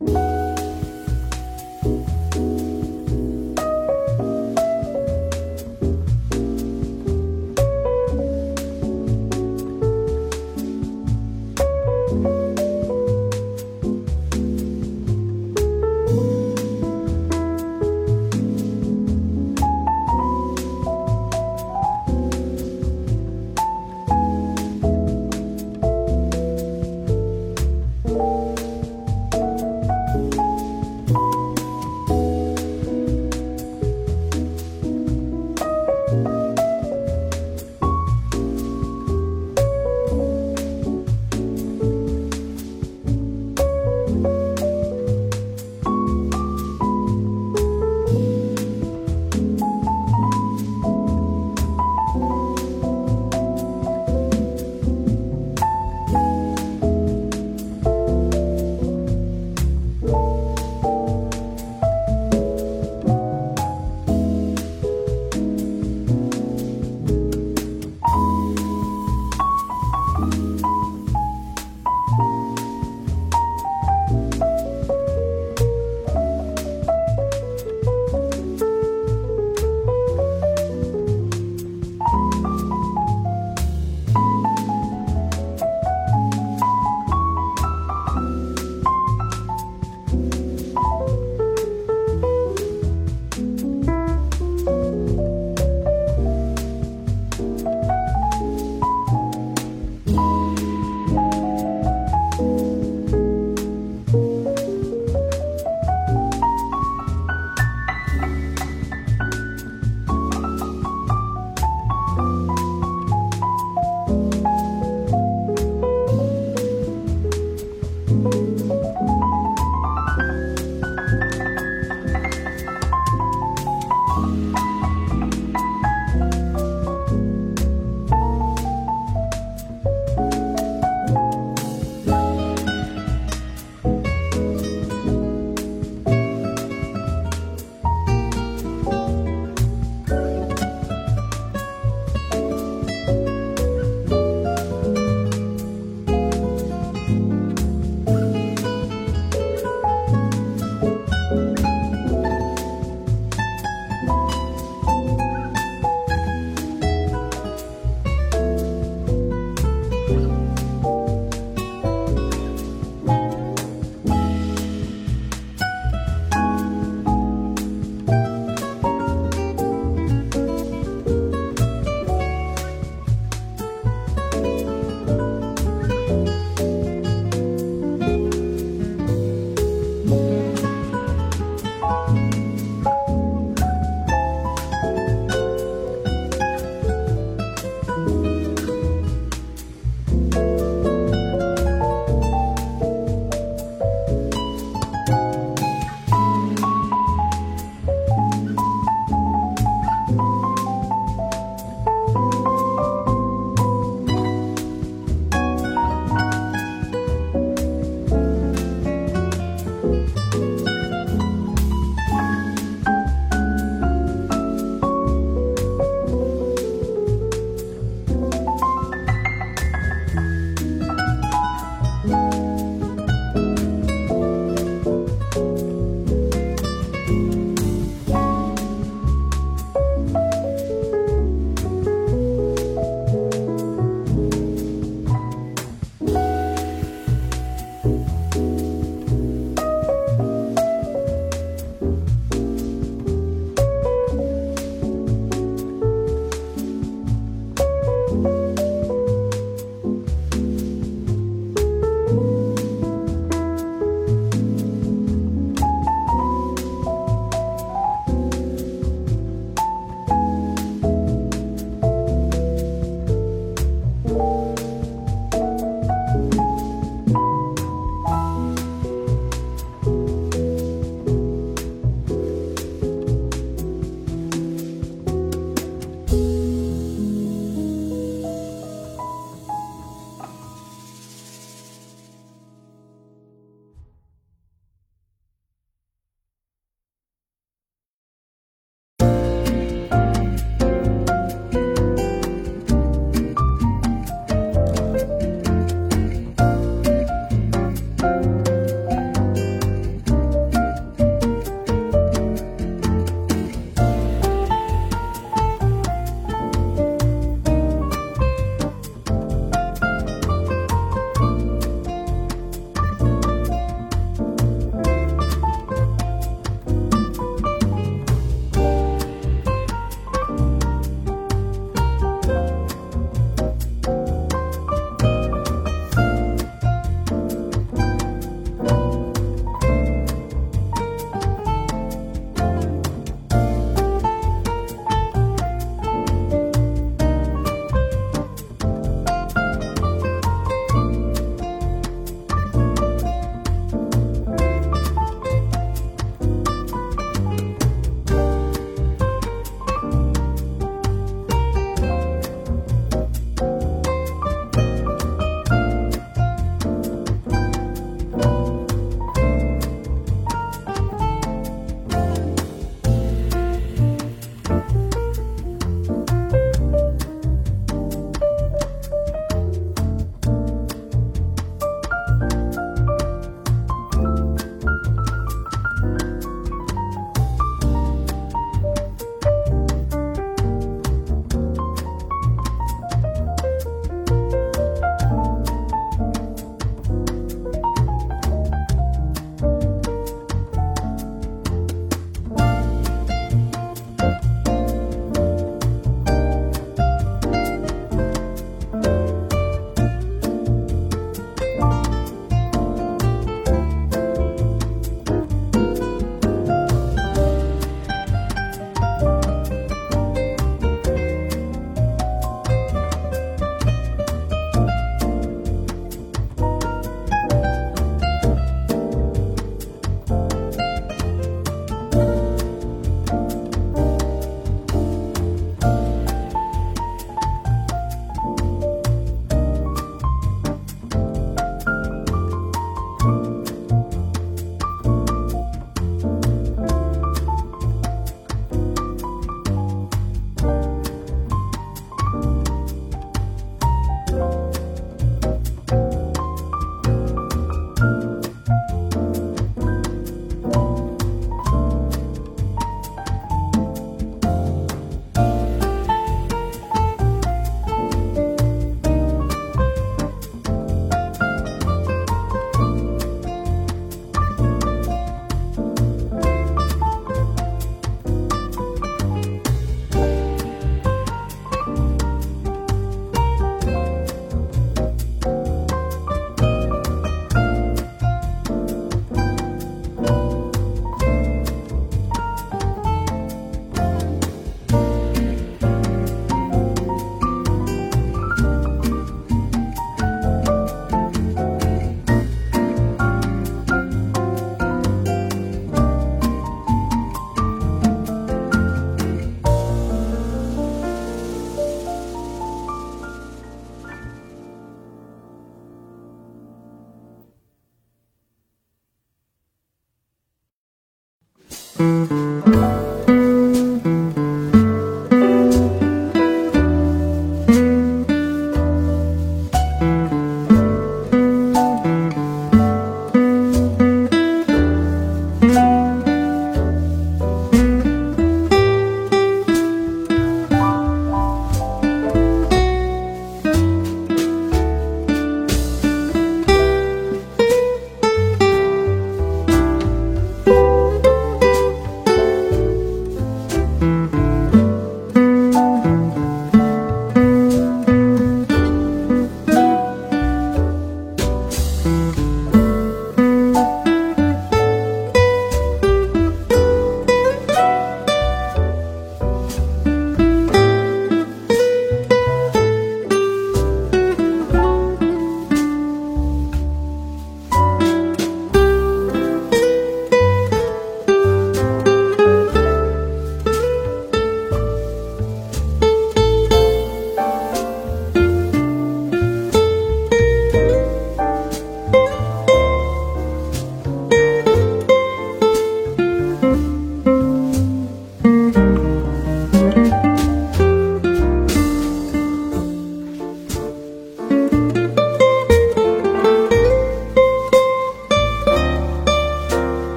you.